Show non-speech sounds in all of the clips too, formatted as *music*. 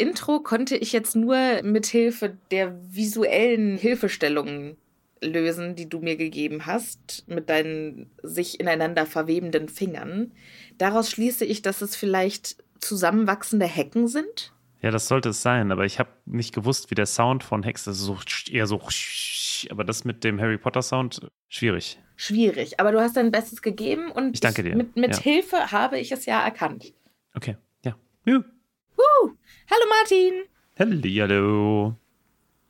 Intro konnte ich jetzt nur mit Hilfe der visuellen Hilfestellungen lösen, die du mir gegeben hast, mit deinen sich ineinander verwebenden Fingern. Daraus schließe ich, dass es vielleicht zusammenwachsende Hecken sind. Ja, das sollte es sein, aber ich habe nicht gewusst, wie der Sound von Hex ist. So, eher so. Aber das mit dem Harry Potter Sound schwierig. Schwierig, aber du hast dein Bestes gegeben und Ich danke dir. mit, mit Ja. Hilfe habe ich es ja erkannt. Okay, ja. ja. Huh. Hallo Martin, Hallo.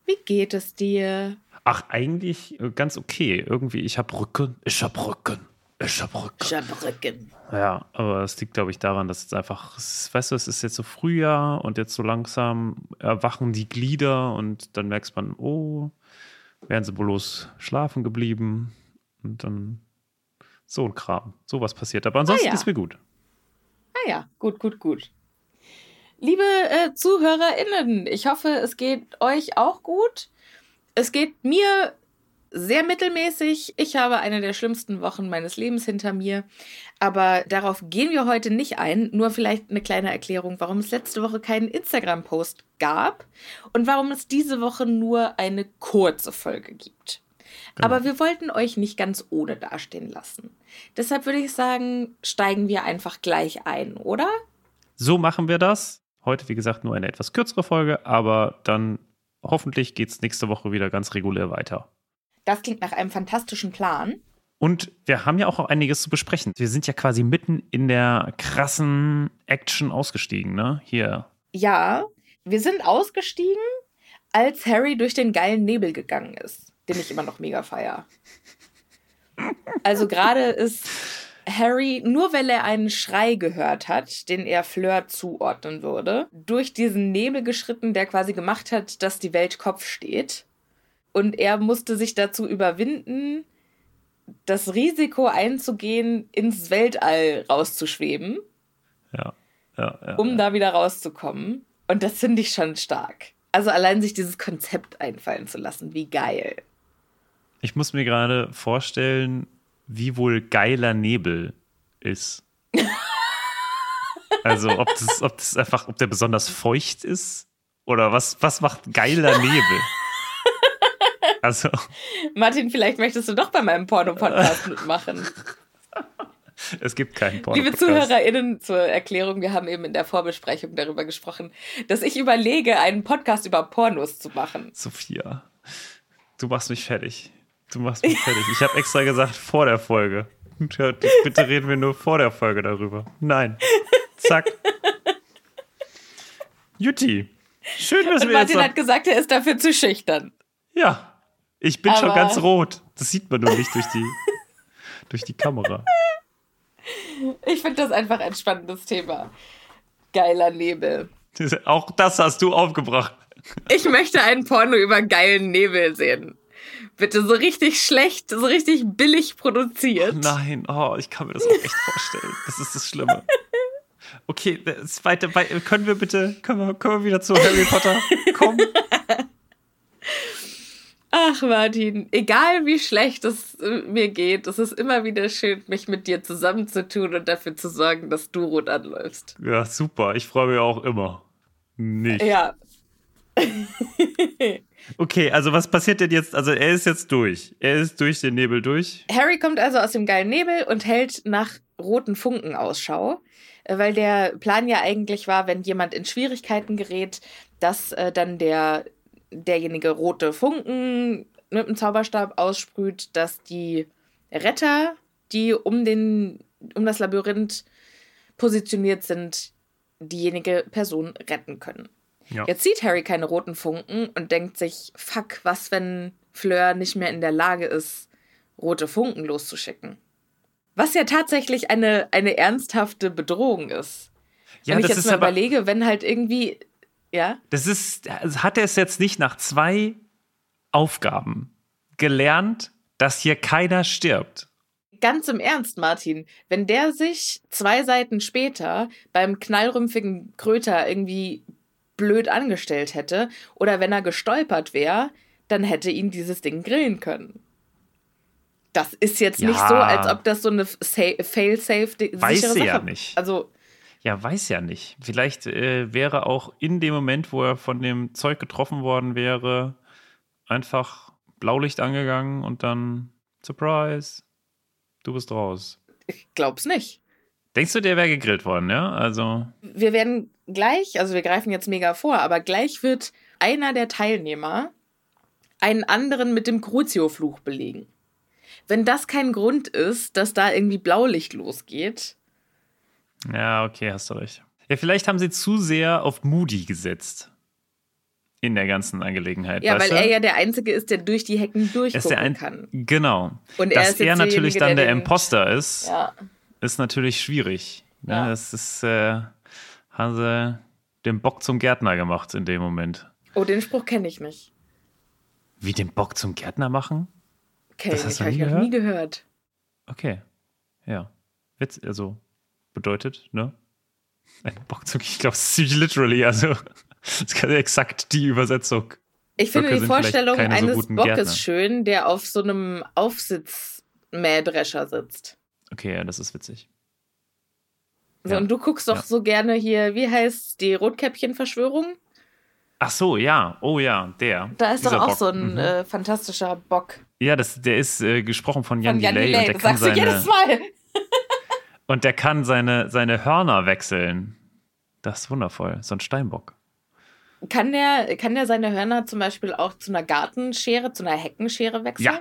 wie geht es dir? Ach, eigentlich äh, ganz okay. Irgendwie, ich habe Rücken. Ich habe Rücken. Ich habe Rücken. Schabrücken. Ja, aber es liegt, glaube ich, daran, dass jetzt einfach, es ist, weißt du, es ist jetzt so Frühjahr und jetzt so langsam erwachen die Glieder und dann merkst man, oh, wären sie bloß schlafen geblieben und dann so ein Kram. Sowas passiert. Aber ansonsten ja. ist mir gut. Ah ja, gut, gut, gut. Liebe äh, ZuhörerInnen, ich hoffe, es geht euch auch gut. Es geht mir sehr mittelmäßig. Ich habe eine der schlimmsten Wochen meines Lebens hinter mir. Aber darauf gehen wir heute nicht ein. Nur vielleicht eine kleine Erklärung, warum es letzte Woche keinen Instagram-Post gab und warum es diese Woche nur eine kurze Folge gibt. Genau. Aber wir wollten euch nicht ganz ohne dastehen lassen. Deshalb würde ich sagen, steigen wir einfach gleich ein, oder? So machen wir das. Heute, wie gesagt, nur eine etwas kürzere Folge, aber dann hoffentlich geht es nächste Woche wieder ganz regulär weiter. Das klingt nach einem fantastischen Plan. Und wir haben ja auch einiges zu besprechen. Wir sind ja quasi mitten in der krassen Action ausgestiegen, ne? Hier. Ja, wir sind ausgestiegen, als Harry durch den geilen Nebel gegangen ist, den ich immer noch mega feier. Also gerade ist Harry, nur weil er einen Schrei gehört hat, den er Fleur zuordnen würde, durch diesen Nebel geschritten, der quasi gemacht hat, dass die Welt Kopf steht. Und er musste sich dazu überwinden, das Risiko einzugehen, ins Weltall rauszuschweben. Ja, ja, ja. Um da wieder rauszukommen. Und das finde ich schon stark. Also allein sich dieses Konzept einfallen zu lassen, wie geil. Ich muss mir gerade vorstellen, wie wohl geiler Nebel ist. *laughs* also ob das, ob das einfach, ob der besonders feucht ist oder was, was macht geiler Nebel? *laughs* Also. Martin, vielleicht möchtest du doch bei meinem Porno-Podcast *laughs* mitmachen. Es gibt keinen Porno. Liebe ZuhörerInnen, zur Erklärung, wir haben eben in der Vorbesprechung darüber gesprochen, dass ich überlege, einen Podcast über Pornos zu machen. Sophia, du machst mich fertig. Du machst mich fertig. Ich habe extra gesagt, vor der Folge. Bitte reden wir nur vor der Folge darüber. Nein. Zack. Jutti. Schön, dass Und wir Martin jetzt hat gesagt, er ist dafür zu schüchtern. Ja. Ich bin Aber schon ganz rot. Das sieht man nur nicht durch die, durch die Kamera. Ich finde das einfach ein spannendes Thema. Geiler Nebel. Auch das hast du aufgebracht. Ich möchte einen Porno über geilen Nebel sehen. Bitte so richtig schlecht, so richtig billig produziert. Nein, oh, ich kann mir das auch echt vorstellen. Das ist das Schlimme. Okay, das zweite, können wir bitte, können wir, können wir wieder zu Harry Potter kommen? Ach, Martin, egal wie schlecht es äh, mir geht, es ist immer wieder schön, mich mit dir zusammenzutun und dafür zu sorgen, dass du rot anläufst. Ja, super. Ich freue mich auch immer. Nicht. Ja. *laughs* okay, also was passiert denn jetzt? Also er ist jetzt durch. Er ist durch den Nebel durch. Harry kommt also aus dem geilen Nebel und hält nach roten Funken Ausschau, äh, weil der Plan ja eigentlich war, wenn jemand in Schwierigkeiten gerät, dass äh, dann der derjenige rote Funken mit dem Zauberstab aussprüht, dass die Retter, die um, den, um das Labyrinth positioniert sind, diejenige Person retten können. Ja. Jetzt sieht Harry keine roten Funken und denkt sich, fuck, was, wenn Fleur nicht mehr in der Lage ist, rote Funken loszuschicken? Was ja tatsächlich eine, eine ernsthafte Bedrohung ist. Ja, wenn ich jetzt mal überlege, wenn halt irgendwie ja. Das ist, hat er es jetzt nicht nach zwei Aufgaben gelernt, dass hier keiner stirbt? Ganz im Ernst, Martin, wenn der sich zwei Seiten später beim knallrümpfigen Kröter irgendwie blöd angestellt hätte oder wenn er gestolpert wäre, dann hätte ihn dieses Ding grillen können. Das ist jetzt ja. nicht so, als ob das so eine fail-safe sichere Weiß Sache ja nicht. Also ja, weiß ja nicht. Vielleicht äh, wäre auch in dem Moment, wo er von dem Zeug getroffen worden wäre, einfach Blaulicht angegangen und dann Surprise, du bist raus. Ich glaub's nicht. Denkst du, der wäre gegrillt worden, ja? Also. Wir werden gleich, also wir greifen jetzt mega vor, aber gleich wird einer der Teilnehmer einen anderen mit dem Crucio-Fluch belegen. Wenn das kein Grund ist, dass da irgendwie Blaulicht losgeht, ja, okay, hast du recht. Ja, vielleicht haben sie zu sehr auf Moody gesetzt. In der ganzen Angelegenheit. Ja, weil du? er ja der Einzige ist, der durch die Hecken durchgucken kann. Genau. Und er Dass er natürlich dann der, der Imposter ist, ja. Ist natürlich schwierig. Ne? Ja. Das ist, äh, haben sie den Bock zum Gärtner gemacht in dem Moment. Oh, den Spruch kenne ich nicht. Wie den Bock zum Gärtner machen? Okay, das hast du nie ich gehört? nie gehört. Okay, ja. Witz, also bedeutet, ne? Ein Bockzug, ich glaube, es ist ziemlich literally, also *laughs* das ist exakt die Übersetzung. Ich finde Böcke die Vorstellung so eines guten Bockes Gärtner. schön, der auf so einem Aufsitzmähdrescher sitzt. Okay, ja, das ist witzig. So, Ja. und du guckst doch Ja. so gerne hier, wie heißt die Rotkäppchen-Verschwörung? Ach so, ja, oh ja, der. Da ist Dieser doch auch Bock. so ein Mhm. äh, fantastischer Bock. Ja, das, der ist äh, gesprochen von Jan Von Jan Delay und Delay. der Das kann sagst du jedes seine, Mal. *laughs* und der kann seine, seine Hörner wechseln. Das ist wundervoll. So ein Steinbock. Kann der, kann der seine Hörner zum Beispiel auch zu einer Gartenschere, zu einer Heckenschere wechseln? Ja,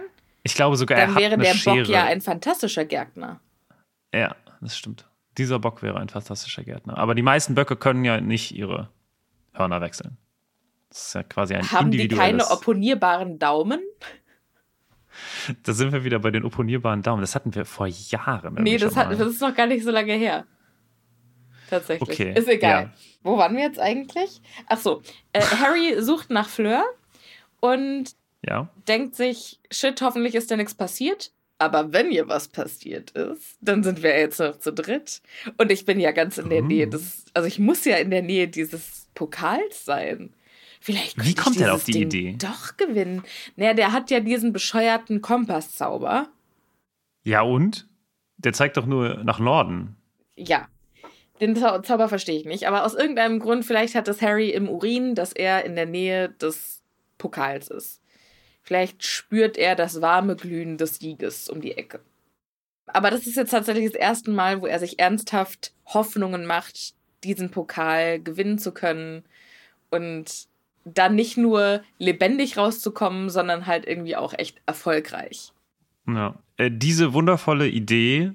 Ich glaube sogar, er Dann hat wäre eine der Schere. Bock ja ein fantastischer Gärtner. Ja, das stimmt. Dieser Bock wäre ein fantastischer Gärtner. Aber die meisten Böcke können ja nicht ihre Hörner wechseln. Das ist ja quasi ein Haben die keine opponierbaren Daumen? da sind wir wieder bei den opponierbaren Daumen. Das hatten wir vor Jahren. Nee, das, hat, das ist noch gar nicht so lange her. Tatsächlich. Okay, Ist egal. ja. Wo waren wir jetzt eigentlich? Ach so, äh, Harry sucht nach Fleur und Ja. denkt sich, shit, hoffentlich ist da nichts passiert. Aber wenn hier was passiert ist, dann sind wir jetzt noch zu dritt. Und ich bin ja ganz in der Oh. Nähe des, also ich muss ja in der Nähe dieses Pokals sein. Vielleicht Wie kommt er auf die Ding Idee? Doch gewinnen. Naja, der hat ja diesen bescheuerten Kompasszauber. Ja, und? Der zeigt doch nur nach Norden. Ja. Den Zau Zauber verstehe ich nicht. Aber aus irgendeinem Grund, vielleicht hat das Harry im Urin, dass er in der Nähe des Pokals ist. Vielleicht spürt er das warme Glühen des Sieges um die Ecke. Aber das ist jetzt tatsächlich das erste Mal, wo er sich ernsthaft Hoffnungen macht, diesen Pokal gewinnen zu können und dann nicht nur lebendig rauszukommen, sondern halt irgendwie auch echt erfolgreich. Ja. Äh, diese wundervolle Idee,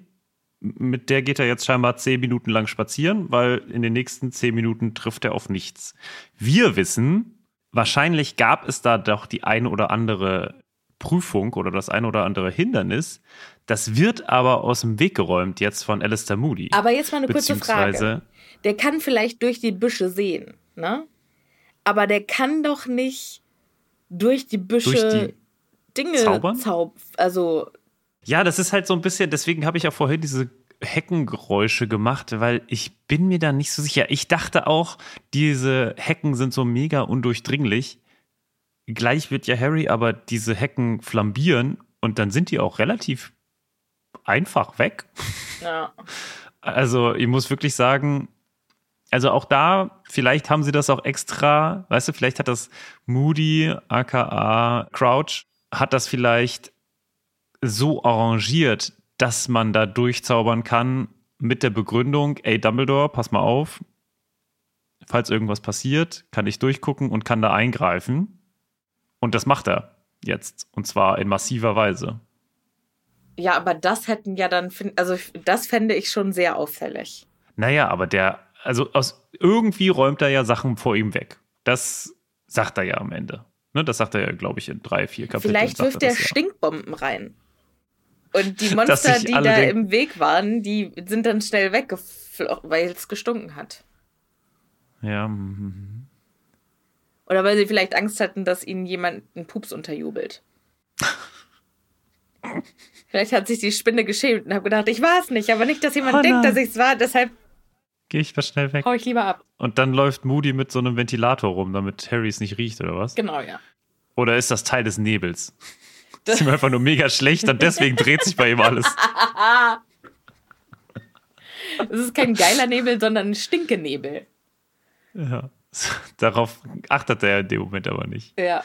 mit der geht er jetzt scheinbar zehn Minuten lang spazieren, weil in den nächsten zehn Minuten trifft er auf nichts. Wir wissen, wahrscheinlich gab es da doch die eine oder andere Prüfung oder das eine oder andere Hindernis. Das wird aber aus dem Weg geräumt jetzt von Alistair Moody. Aber jetzt mal eine kurze Frage. Der kann vielleicht durch die Büsche sehen, ne? Aber der kann doch nicht durch die Büsche Durch die Dinge zaubern? zaub also Ja, das ist halt so ein bisschen, deswegen habe ich auch vorhin diese Heckengeräusche gemacht, weil ich bin mir da nicht so sicher. Ich dachte auch, diese Hecken sind so mega undurchdringlich. Gleich wird ja Harry aber diese Hecken flambieren und dann sind die auch relativ einfach weg. ja. *laughs* Also ich muss wirklich sagen, also auch da, vielleicht haben sie das auch extra, weißt du, vielleicht hat das Moody, aka Crouch, hat das vielleicht so arrangiert, dass man da durchzaubern kann mit der Begründung, ey Dumbledore, pass mal auf, falls irgendwas passiert, kann ich durchgucken und kann da eingreifen. Und das macht er jetzt. Und zwar in massiver Weise. Ja, aber das hätten ja dann also das fände ich schon sehr auffällig. Naja, aber der, also aus irgendwie räumt er ja Sachen vor ihm weg. Das sagt er ja am Ende. Ne, das sagt er ja, glaube ich, in drei, vier Kapiteln. Vielleicht wirft er er ja. Stinkbomben rein. Und die *laughs* Monster, die da im Weg waren, die sind dann schnell weggeflogen, weil es gestunken hat. Ja, mhm. Oder weil sie vielleicht Angst hatten, dass ihnen jemand einen Pups unterjubelt. *laughs* vielleicht hat sich die Spinne geschämt und hat gedacht, ich war es nicht, aber nicht, dass jemand Oh denkt, dass ich es war, deshalb gehe ich mal schnell weg. hau ich lieber ab. Und dann läuft Moody mit so einem Ventilator rum, damit Harry es nicht riecht, oder was? Genau, ja. Oder ist das Teil des Nebels? Das- *laughs* ist ihm einfach nur mega schlecht und deswegen dreht sich bei ihm alles. *laughs* Es ist kein geiler Nebel, sondern ein Stinkenebel. Ja. *laughs* Darauf achtet er in dem Moment aber nicht. Ja.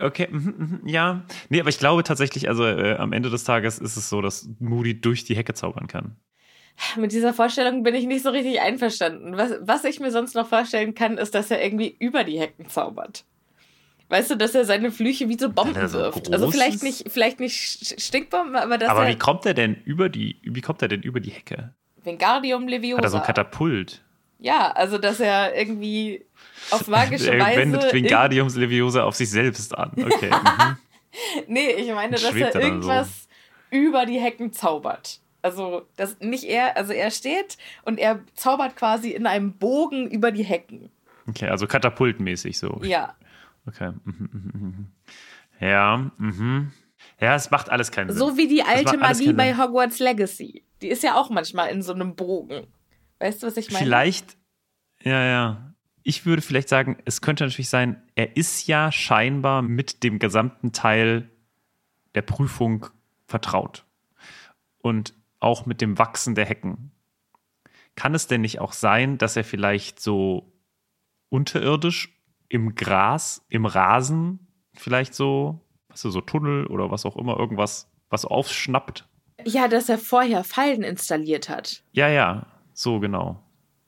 Okay, mhm, mhm, ja. Nee, aber ich glaube tatsächlich, also äh, am Ende des Tages ist es so, dass Moody durch die Hecke zaubern kann. Mit dieser Vorstellung bin ich nicht so richtig einverstanden. Was, was ich mir sonst noch vorstellen kann, ist, dass er irgendwie über die Hecken zaubert. Weißt du, dass er seine Flüche wie so Bomben Weil er so wirft. Also vielleicht nicht, vielleicht nicht Stinkbomben, aber dass Aber er wie kommt er denn über die, wie kommt er denn über die Hecke? Wingardium Leviosa. Hat er so ein Katapult? Ja, also dass er irgendwie auf magische *laughs* er Weise. wendet Wingardiums Leviosa auf sich selbst an. *laughs* Okay. mhm. Nee, ich meine, dass er er dann so? irgendwas über die Hecken zaubert. Also, das nicht er, also er steht und er zaubert quasi in einem Bogen über die Hecken. okay, also katapultmäßig so. Ja. Okay. mhm, mhm, mhm. Ja, mhm. Ja, es macht alles keinen Sinn. So wie die alte Magie bei. Hogwarts Legacy. Die ist ja auch manchmal in so einem Bogen. Weißt du, was ich meine? Vielleicht, ja, ja. Ich würde vielleicht sagen, es könnte natürlich sein, er ist ja scheinbar mit dem gesamten Teil der Prüfung vertraut. Und auch mit dem Wachsen der Hecken. Kann es denn nicht auch sein, dass er vielleicht so unterirdisch im Gras, im Rasen, vielleicht so, was weißt du, so Tunnel oder was auch immer, irgendwas, was aufschnappt? Ja, dass er vorher Fallen installiert hat. Ja, ja, so genau.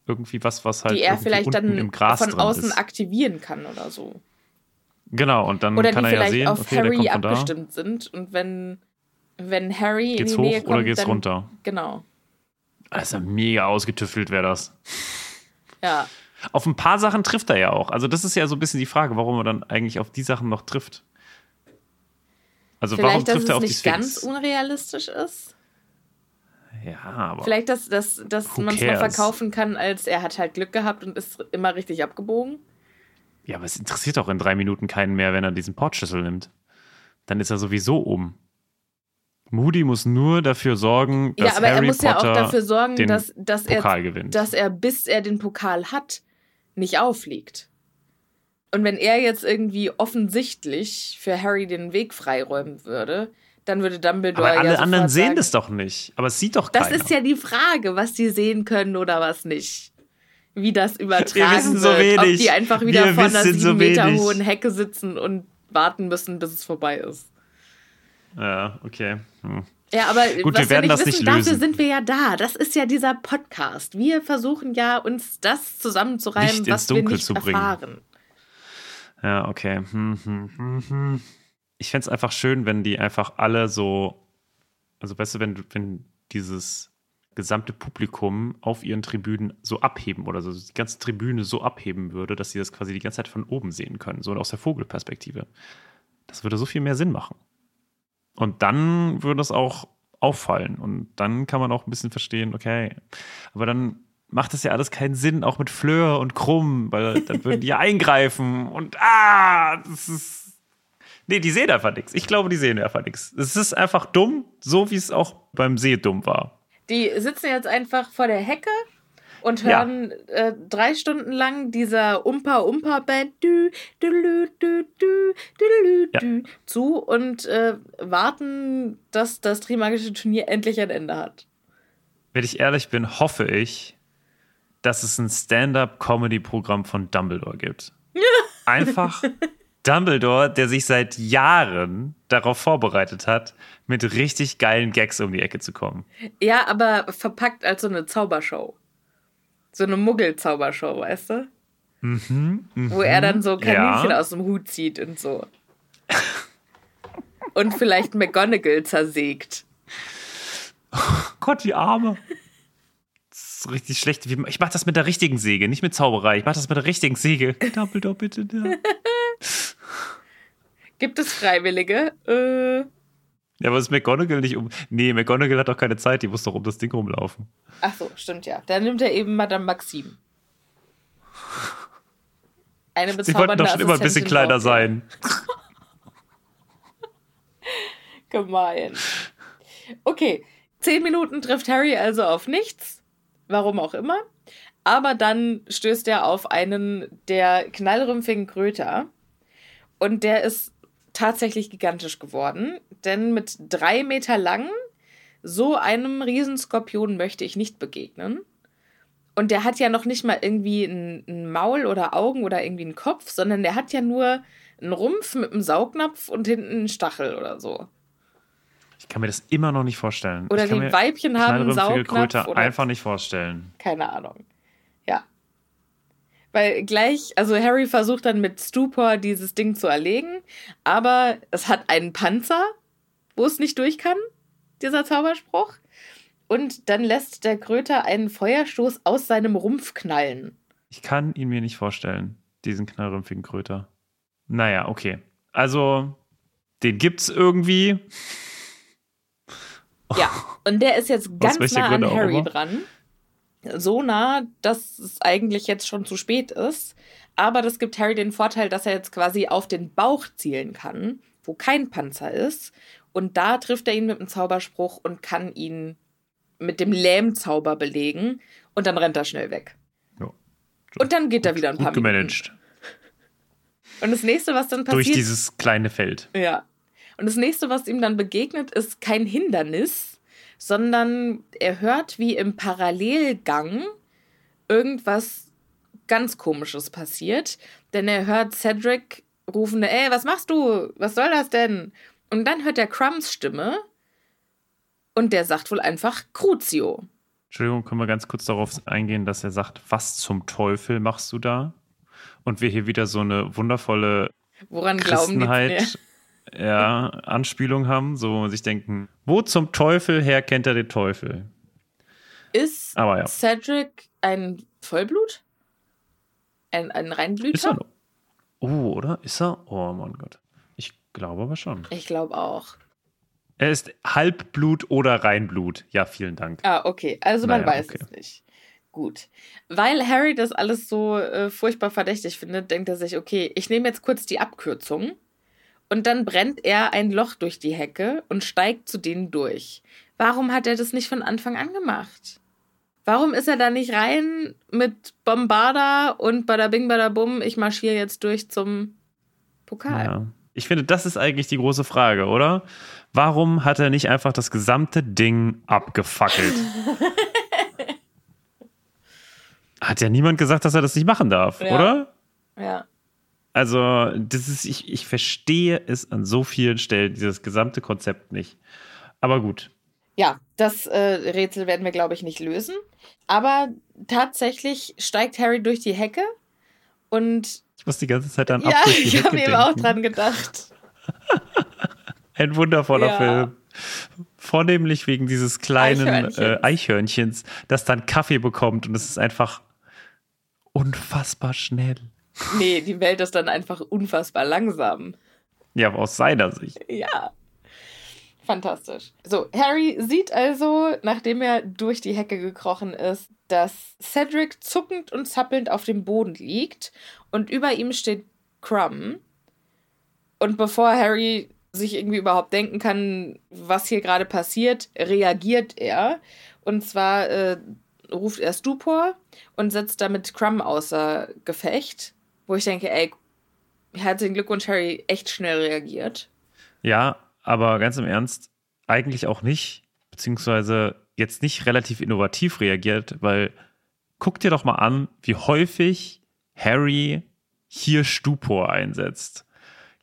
Irgendwie was, was halt die er vielleicht dann im Gras von außen ist. aktivieren kann oder so. Genau, und dann Oder kann er ja sehen, auf okay, der Harry kommt von da. abgestimmt sind. Und wenn, wenn Harry Geht's in die Nähe hoch kommt, oder geht's dann, runter? Genau. Also mega ausgetüftelt wäre das. Ja. Auf ein paar Sachen trifft er ja auch. Also das ist ja so ein bisschen die Frage, warum er dann eigentlich auf die Sachen noch trifft. Also warum Vielleicht, dass trifft es er auf die nicht Sphinx? ganz unrealistisch ist. ja, aber Vielleicht, dass, dass, dass man es noch cares? verkaufen kann, als er hat halt Glück gehabt und ist immer richtig abgebogen. ja, aber es interessiert doch in drei Minuten keinen mehr, wenn er diesen Portschlüssel nimmt. Dann ist er sowieso um. Moody muss nur dafür sorgen, dass ja, aber Harry er muss ja Potter auch dafür sorgen, den dass, dass, Pokal er, gewinnt. dass er, bis er den Pokal hat, nicht auffliegt. Und wenn er jetzt irgendwie offensichtlich für Harry den Weg freiräumen würde, dann würde Dumbledore aber alle ja anderen sehen sagen, das doch nicht. Aber es sieht doch Das keiner. ist ja die Frage, was die sehen können oder was nicht. Wie das übertragen Wir wissen so wird. Ob wenig. die einfach wieder Wir vor einer sieben so Meter wenig. hohen Hecke sitzen und warten müssen, bis es vorbei ist. ja, okay. Hm. Ja, aber Gut, was wir werden nicht das wissen, nicht dafür lösen. sind wir ja da. Das ist ja dieser Podcast. Wir versuchen ja, uns das zusammenzureimen, Licht ins was wir nicht zu bringen. erfahren. Ja, okay. Hm, hm, hm, hm. Ich fände es einfach schön, wenn die einfach alle so, also weißt du, wenn, wenn dieses gesamte Publikum auf ihren Tribünen so abheben oder so die ganze Tribüne so abheben würde, dass sie das quasi die ganze Zeit von oben sehen können, so aus der Vogelperspektive. Das würde so viel mehr Sinn machen. Und dann würde es auch auffallen und dann kann man auch ein bisschen verstehen, okay, aber dann macht das ja alles keinen Sinn, auch mit Fleur und Krumm, weil dann würden die ja *laughs* eingreifen und ah, das ist. Nee, die sehen einfach nichts. Ich glaube, die sehen einfach nichts. Es ist einfach dumm, so wie es auch beim See dumm war. Die sitzen jetzt einfach vor der Hecke und Ja. hören äh, drei Stunden lang dieser Umpa-Umpa-Band Ja. zu und äh, warten, dass das Trimagische Turnier endlich ein Ende hat. Wenn ich ehrlich bin, hoffe ich, dass es ein Stand-up-Comedy-Programm von Dumbledore gibt. *laughs* Einfach Dumbledore, der sich seit Jahren darauf vorbereitet hat, mit richtig geilen Gags um die Ecke zu kommen. Ja, aber verpackt als so eine Zaubershow. So eine Muggel-Zaubershow, weißt du? Wo er dann so Kaninchen Mhm, Ja. aus dem Hut zieht und so. und vielleicht McGonagall zersägt. Gott, die Arme. Das ist richtig schlecht. Ich mach das mit der richtigen Säge, nicht mit Zauberei. Ich mach das mit der richtigen Säge. Dumbledore, bitte. Ja, Gibt es Freiwillige? Äh, Ja, aber ist McGonagall nicht um. Nee, McGonagall hat doch keine Zeit, die muss doch um das Ding rumlaufen. ach so, stimmt ja. Dann nimmt er eben Madame Maxime. Eine Sie wollten doch schon immer ein bisschen kleiner er. sein. *laughs* Gemein. Okay, zehn Minuten trifft Harry also auf nichts. Warum auch immer. Aber dann stößt er auf einen der knallrümpfigen Kröter. Und der ist tatsächlich gigantisch geworden. Denn mit drei Meter lang, so einem Riesenskorpion möchte ich nicht begegnen. Und der hat ja noch nicht mal irgendwie ein, ein Maul oder Augen oder irgendwie einen Kopf, sondern der hat ja nur einen Rumpf mit einem Saugnapf und hinten einen Stachel oder so. Ich kann mir das immer noch nicht vorstellen. Oder die Weibchen haben einen Saugnapf Kröte oder- einfach nicht vorstellen. Keine Ahnung. Weil gleich, also Harry versucht dann mit Stupor dieses Ding zu erlegen, aber es hat einen Panzer, wo es nicht durch kann, dieser Zauberspruch. Und dann lässt der Kröter einen Feuerstoß aus seinem Rumpf knallen. Ich kann ihn mir nicht vorstellen, diesen knallrümpfigen Kröter. Naja, okay. Also, den gibt's irgendwie. Ja, und der ist jetzt ganz nah an Harry dran. So nah, dass es eigentlich jetzt schon zu spät ist. Aber das gibt Harry den Vorteil, dass er jetzt quasi auf den Bauch zielen kann, wo kein Panzer ist. Und da trifft er ihn mit dem Zauberspruch und kann ihn mit dem Lähmzauber belegen. Und dann rennt er schnell weg. Ja. Und dann geht er wieder ein paar Gut Minuten. gemanagt. *laughs* Und das nächste, was dann passiert. Durch dieses kleine Feld. Ja. Und das nächste, was ihm dann begegnet, ist kein Hindernis, sondern er hört, wie im Parallelgang irgendwas ganz Komisches passiert. Denn er hört Cedric rufen, ey, was machst du? Was soll das denn? Und dann hört er Crumbs Stimme und der sagt wohl einfach Crucio. Entschuldigung, können wir ganz kurz darauf eingehen, dass er sagt, was zum Teufel machst du da? Und wir hier wieder so eine wundervolle Woran? Christenheit, ja, Anspielung haben, so wo man sich denken, wo zum Teufel her kennt er den Teufel? Ist Aber ja. Cedric ein Vollblut? Ein, ein Reinblüter? Ist er noch? Oh, oder? Ist er? Oh mein Gott. Ich glaube aber schon. Ich glaube auch. Er ist Halbblut oder Reinblut. Ja, vielen Dank. Ah, okay. Also man Naja, weiß okay. es nicht. Gut. Weil Harry das alles so äh, furchtbar verdächtig findet, denkt er sich, okay, ich nehme jetzt kurz die Abkürzung. Und dann brennt er ein Loch durch die Hecke und steigt zu denen durch. Warum hat er das nicht von Anfang an gemacht? Warum ist er da nicht rein mit Bombarda und Badabing Badabum, ich marschiere jetzt durch zum Pokal? Ja. Ich finde, das ist eigentlich die große Frage, oder? Warum hat er nicht einfach das gesamte Ding abgefackelt? *laughs* hat ja niemand gesagt, dass er das nicht machen darf, Ja. oder? ja. Also, das ist, ich, ich verstehe es an so vielen Stellen, dieses gesamte Konzept nicht. Aber gut. Ja, das äh, Rätsel werden wir, glaube ich, nicht lösen. Aber tatsächlich steigt Harry durch die Hecke und Ich muss die ganze Zeit an ab ja, ich habe eben auch dran gedacht. *laughs* Ein wundervoller Ja. Film. Vornehmlich wegen dieses kleinen Eichhörnchens. Eichhörnchens. Äh, Eichhörnchens, das dann Kaffee bekommt und es ist einfach unfassbar schnell. *laughs* Nee, die Welt ist dann einfach unfassbar langsam. Ja, aber aus seiner Sicht. Ja. Fantastisch. So, Harry sieht also, nachdem er durch die Hecke gekrochen ist, dass Cedric zuckend und zappelnd auf dem Boden liegt und über ihm steht Crumb. Und bevor Harry sich irgendwie überhaupt denken kann, was hier gerade passiert, reagiert er. Und zwar äh, ruft er Stupor und setzt damit Crumb außer Gefecht. Wo ich denke, ey, herzlichen Glückwunsch, Harry, echt schnell reagiert. Ja, aber ganz im Ernst, eigentlich auch nicht, beziehungsweise jetzt nicht relativ innovativ reagiert, weil guck dir doch mal an, wie häufig Harry hier Stupor einsetzt.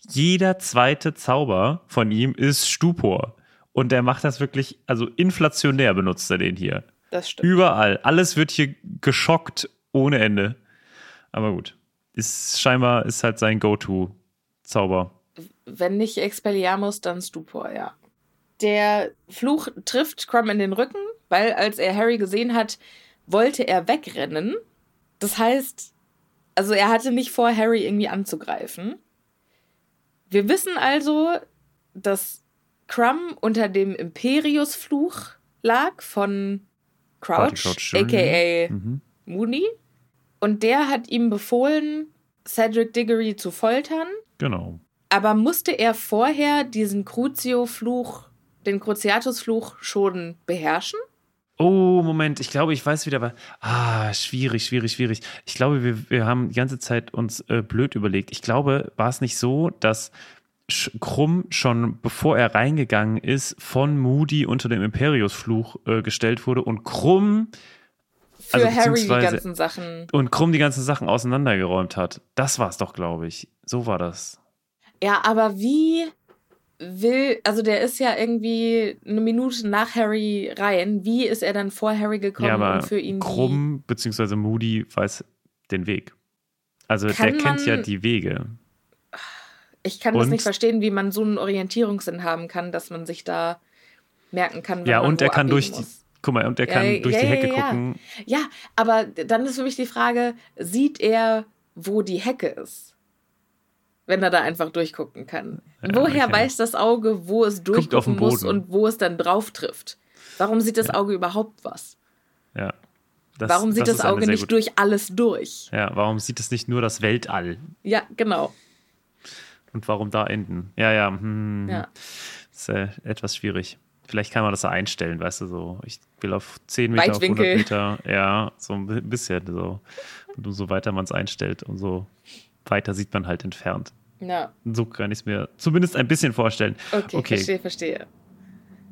Jeder zweite Zauber von ihm ist Stupor. Und der macht das wirklich, also inflationär benutzt er den hier. Das stimmt. Überall. Alles wird hier geschockt ohne Ende. Aber gut. Ist scheinbar ist halt sein Go-To-Zauber. Wenn nicht Expelliarmus, dann Stupor, ja. Der Fluch trifft Crumb in den Rücken, weil als er Harry gesehen hat, wollte er wegrennen. Das heißt, also er hatte nicht vor, Harry irgendwie anzugreifen. Wir wissen also, dass Crumb unter dem Imperius-Fluch lag von Crouch, aka Mhm. Moody. Und der hat ihm befohlen, Cedric Diggory zu foltern. Genau. Aber musste er vorher diesen Crucio-Fluch, den Cruciatus-Fluch schon beherrschen? Oh, Moment, ich glaube, ich weiß wieder was. Ah, schwierig, schwierig, schwierig. Ich glaube, wir, wir haben die ganze Zeit uns äh, blöd überlegt. Ich glaube, war es nicht so, dass Krumm schon bevor er reingegangen ist, von Moody unter dem Imperius-Fluch äh, gestellt wurde und Krumm Für Also Harry die ganzen Sachen. und Krumm die ganzen Sachen auseinandergeräumt hat. Das war es doch, glaube ich. So war das. Ja, aber wie will, also der ist ja irgendwie eine Minute nach Harry rein. Wie ist er dann vor Harry gekommen, ja, aber um für ihn Krumm bzw. Moody weiß den Weg. Also der kennt ja man- die Wege. Ich kann das Und- nicht verstehen, wie man so einen Orientierungssinn haben kann, dass man sich da merken kann, Ja, man und er kann durch die. Guck mal, und er Ja, kann ja, durch ja, die ja, Hecke ja. gucken. Ja, aber dann ist für mich die Frage, sieht er, wo die Hecke ist? Wenn er da einfach durchgucken kann. Ja, Woher okay. weiß das Auge, wo es durchgucken muss und wo es dann drauf trifft? Warum sieht das Auge überhaupt was? Ja. Das, Warum sieht das, eine Auge nicht gute- durch alles durch? Ja, warum sieht es nicht nur das Weltall? Ja, genau. Und warum da enden? Ja, ja, hm, Ja. ist äh, etwas schwierig. Vielleicht kann man das so einstellen, weißt du, so. Ich will auf 10 Meter, auf Weitwinkel. 100 Meter. Ja, so ein bi- bisschen so. Und umso weiter man es einstellt, umso weiter sieht man halt entfernt. Ja, So kann ich es mir zumindest ein bisschen vorstellen. okay, verstehe, verstehe.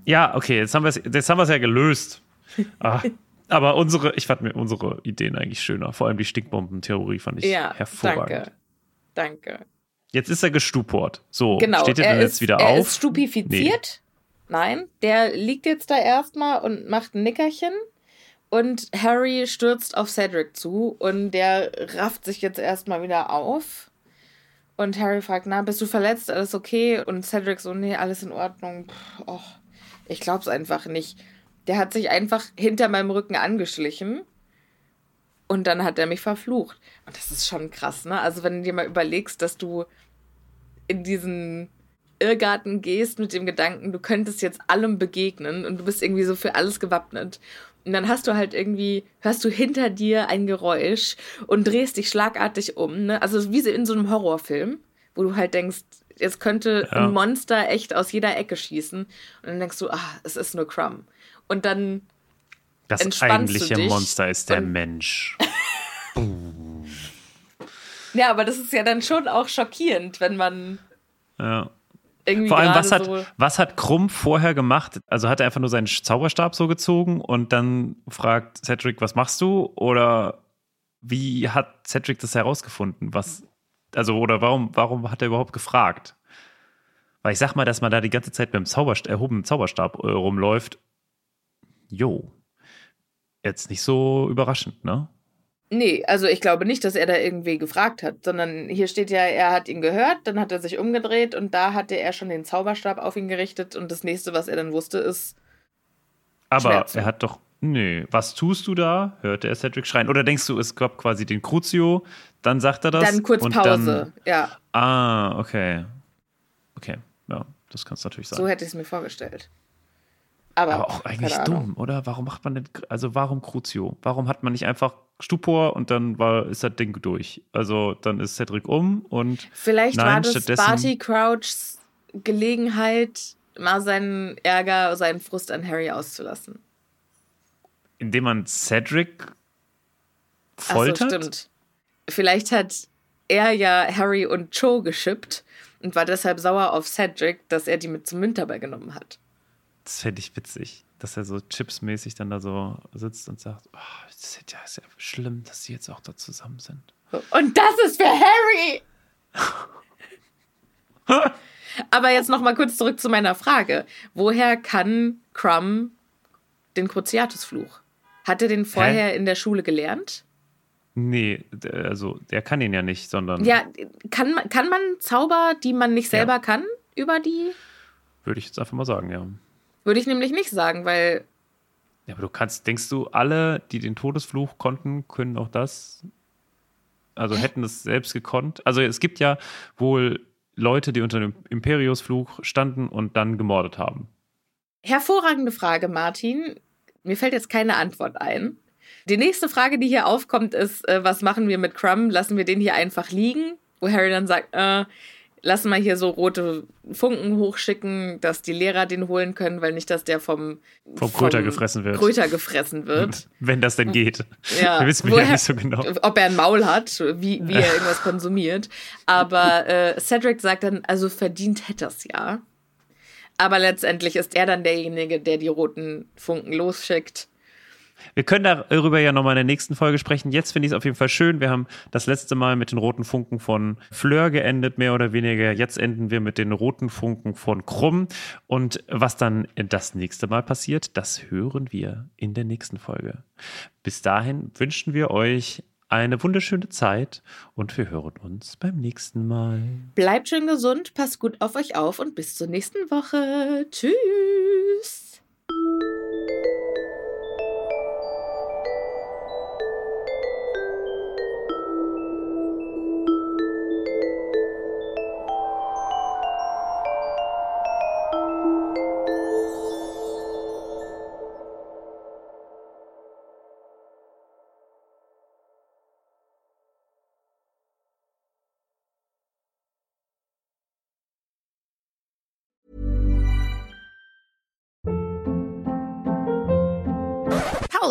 Ja, okay, jetzt haben wir es jetzt ja gelöst. Ah, *laughs* aber unsere, ich fand mir unsere Ideen eigentlich schöner. Vor allem die Stinkbombentheorie fand ich Ja, hervorragend. danke. Danke. Jetzt ist er gestuport. So, Genau, steht er er denn jetzt ist, wieder er auf? ist stupifiziert. Nein, der liegt jetzt da erstmal und macht ein Nickerchen. Und Harry stürzt auf Cedric zu und der rafft sich jetzt erstmal wieder auf. Und Harry fragt, na, bist du verletzt? Alles okay? Und Cedric so, nee, alles in Ordnung. Puh, Och, ich glaub's einfach nicht. Der hat sich einfach hinter meinem Rücken angeschlichen. Und dann hat er mich verflucht. Und das ist schon krass, ne? Also, wenn du dir mal überlegst, dass du in diesen Irrgarten gehst mit dem Gedanken, du könntest jetzt allem begegnen und du bist irgendwie so für alles gewappnet. Und dann hast du halt irgendwie, hörst du hinter dir ein Geräusch und drehst dich schlagartig um. Ne? Also wie in so einem Horrorfilm, wo du halt denkst, jetzt könnte Ja. ein Monster echt aus jeder Ecke schießen. Und dann denkst du, ah, es ist nur Crumb. Und dann, das eigentliche Monster ist der Mensch. *laughs* ja, aber das ist ja dann schon auch schockierend, wenn man Ja. Irgendwie Vor allem, was hat, so was hat Krumm vorher gemacht? Also hat er einfach nur seinen Zauberstab so gezogen und dann fragt Cedric, was machst du? Oder wie hat Cedric das herausgefunden? Was, also, oder warum, warum hat er überhaupt gefragt? Weil ich sag mal, dass man da die ganze Zeit mit dem Zauberstab, erhobenen Zauberstab äh, rumläuft. Jo. Jetzt nicht so überraschend, ne? Nee, also ich glaube nicht, dass er da irgendwie gefragt hat, sondern hier steht ja, er hat ihn gehört, dann hat er sich umgedreht und da hatte er schon den Zauberstab auf ihn gerichtet und das nächste, was er dann wusste, ist, Aber Schmerzen. er hat doch. Nee, was tust du da? hörte er Cedric schreien. Oder denkst du, es gab quasi den Crucio, dann sagt er das? dann kurz Pause. ja, Dann, ah, okay. Okay, ja, das kannst du natürlich sagen. so hätte ich es mir vorgestellt. Aber, Aber auch eigentlich dumm, oder? Warum macht man denn, also warum Crucio? Warum hat man nicht einfach Stupor und dann war, ist das Ding durch? Also dann ist Cedric um und Vielleicht Nein, war das stattdessen- Barty Crouchs Gelegenheit, mal seinen Ärger, seinen Frust an Harry auszulassen. indem man Cedric Ach so, foltert? stimmt. Vielleicht hat er ja Harry und Cho geschippt und war deshalb sauer auf Cedric, dass er die mit zum Winterball genommen hat. Das fände ich witzig, dass er so chipsmäßig dann da so sitzt und sagt, oh, das ist ja, ja schlimm, dass sie jetzt auch da zusammen sind. Und das ist für Harry! Aber jetzt noch mal kurz zurück zu meiner Frage. Woher kann Crumb den Cruciatus-Fluch? Hat er den vorher in der Schule gelernt? Nee, also der kann ihn ja nicht, sondern Ja, kann, man- kann man Zauber, die man nicht selber Ja. kann, über die? würde ich jetzt einfach mal sagen, ja. Würde ich nämlich nicht sagen, weil Ja, aber du kannst, denkst du, alle, die den Todesfluch konnten, können auch das? Also hätten es selbst gekonnt? Also es gibt ja wohl Leute, die unter dem Imperiusfluch standen und dann gemordet haben. Hervorragende Frage, Martin. Mir fällt jetzt keine Antwort ein. Die nächste Frage, die hier aufkommt, ist, äh, was machen wir mit Crumb? Lassen wir den hier einfach liegen? Wo Harry dann sagt, äh, lassen wir hier so rote Funken hochschicken, dass die Lehrer den holen können, weil nicht, dass der vom, Vom Kröter gefressen wird. Kröter gefressen wird. *laughs* Wenn das denn geht. Ja, Wir wissen wir ja woher- nicht so genau. Ob er ein Maul hat, wie, wie er irgendwas *laughs* konsumiert. Aber äh, Cedric sagt dann, also verdient hätte es ja. Aber letztendlich ist er dann derjenige, der die roten Funken losschickt. Wir können darüber ja nochmal in der nächsten Folge sprechen. Jetzt finde ich es auf jeden Fall schön. Wir haben das letzte Mal mit den roten Funken von Fleur geendet, mehr oder weniger. Jetzt enden wir mit den roten Funken von Krumm. Und was dann das nächste Mal passiert, das hören wir in der nächsten Folge. Bis dahin wünschen wir euch eine wunderschöne Zeit und wir hören uns beim nächsten Mal. Bleibt schön gesund, passt gut auf euch auf und bis zur nächsten Woche. Tschüss.